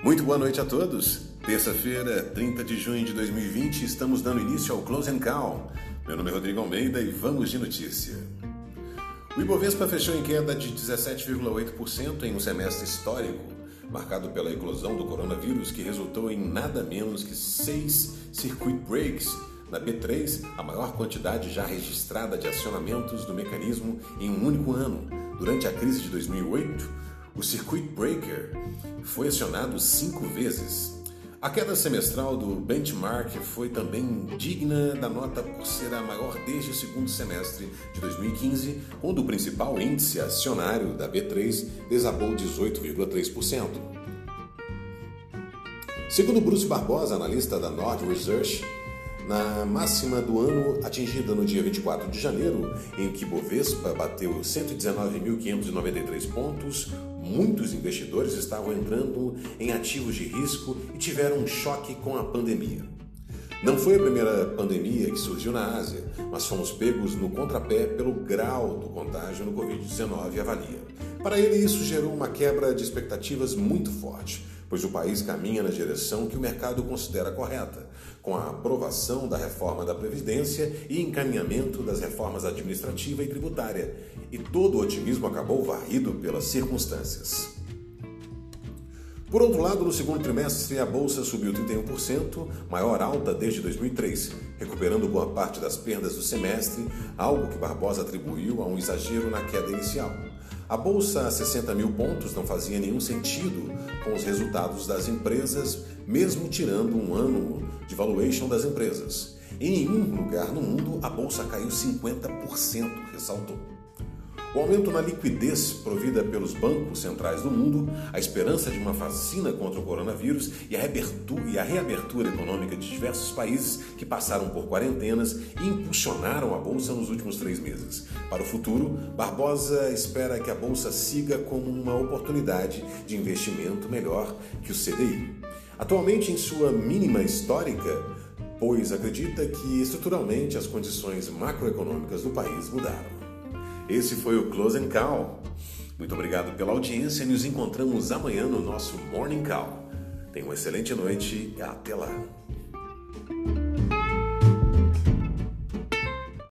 Muito boa noite a todos. Terça-feira, 30 de junho de 2020, estamos dando início ao Close and Call. Meu nome é Rodrigo Almeida e vamos de notícia. O Ibovespa fechou em queda de 17,8% em um semestre histórico, marcado pela eclosão do coronavírus, que resultou em nada menos que seis circuit breaks na B3, a maior quantidade já registrada de acionamentos do mecanismo em um único ano. Durante a crise de 2008, o circuit breaker foi acionado cinco vezes. A queda semestral do benchmark foi também digna da nota por ser a maior desde o segundo semestre de 2015, quando o principal índice acionário da B3 desabou 18,3%. Segundo Bruce Barbosa, analista da Nord Research, na máxima do ano atingida no dia 24 de janeiro, em que Bovespa bateu 119.593 pontos, muitos investidores estavam entrando em ativos de risco e tiveram um choque com a pandemia. Não foi a primeira pandemia que surgiu na Ásia, mas fomos pegos no contrapé pelo grau do contágio no Covid-19, avalia. Para ele, isso gerou uma quebra de expectativas muito forte pois o país caminha na direção que o mercado considera correta, com a aprovação da reforma da Previdência e encaminhamento das reformas administrativa e tributária, e todo o otimismo acabou varrido pelas circunstâncias. Por outro lado, no segundo trimestre, a bolsa subiu 31%, maior alta desde 2003, recuperando boa parte das perdas do semestre, algo que Barbosa atribuiu a um exagero na queda inicial. A bolsa a 60 mil pontos não fazia nenhum sentido com os resultados das empresas, mesmo tirando um ano de valuation das empresas. Em nenhum lugar no mundo a bolsa caiu 50%, ressaltou. O aumento na liquidez provida pelos bancos centrais do mundo, a esperança de uma vacina contra o coronavírus e a, e a reabertura econômica de diversos países que passaram por quarentenas e impulsionaram a Bolsa nos últimos três meses. Para o futuro, Barbosa espera que a Bolsa siga como uma oportunidade de investimento melhor que o CDI. Atualmente, em sua mínima histórica, pois acredita que estruturalmente as condições macroeconômicas do país mudaram. Esse foi o Close and Call. Muito obrigado pela audiência e nos encontramos amanhã no nosso Morning Call. Tenha uma excelente noite e até lá.